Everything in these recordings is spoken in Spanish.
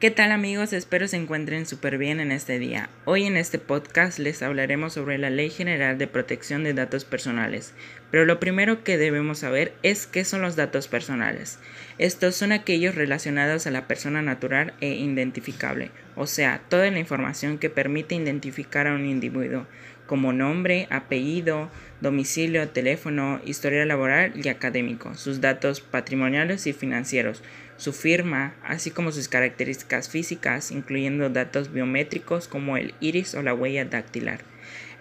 ¿Qué tal amigos? Espero se encuentren súper bien en este día. Hoy en este podcast les hablaremos sobre la Ley General de Protección de Datos Personales. Pero lo primero que debemos saber es qué son los datos personales. Estos son aquellos relacionados a la persona natural e identificable, o sea, toda la información que permite identificar a un individuo, como nombre, apellido, domicilio, teléfono, historia laboral y académico, sus datos patrimoniales y financieros, su firma, así como sus características físicas, incluyendo datos biométricos como el iris o la huella dactilar.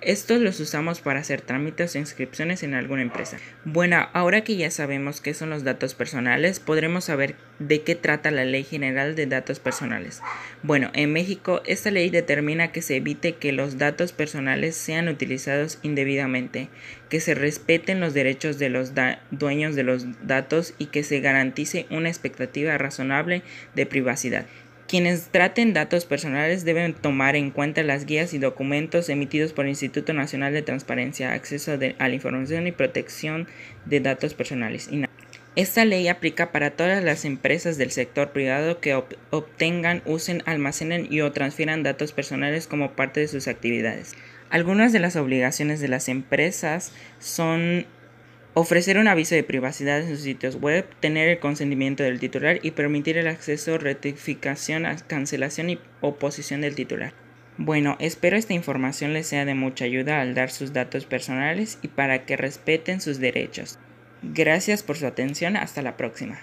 Estos los usamos para hacer trámites o inscripciones en alguna empresa. Bueno, ahora que ya sabemos qué son los datos personales, podremos saber de qué trata la Ley General de Datos Personales. Bueno, en México esta ley determina que se evite que los datos personales sean utilizados indebidamente, que se respeten los derechos de los dueños de los datos y que se garantice una expectativa razonable de privacidad. Quienes traten datos personales deben tomar en cuenta las guías y documentos emitidos por el Instituto Nacional de Transparencia, Acceso a la Información y Protección de Datos Personales. Esta ley aplica para todas las empresas del sector privado que obtengan, usen, almacenen y o transfieran datos personales como parte de sus actividades. Algunas de las obligaciones de las empresas son ofrecer un aviso de privacidad en sus sitios web, tener el consentimiento del titular y permitir el acceso, rectificación, cancelación y oposición del titular. Bueno, espero esta información les sea de mucha ayuda al dar sus datos personales y para que respeten sus derechos. Gracias por su atención, hasta la próxima.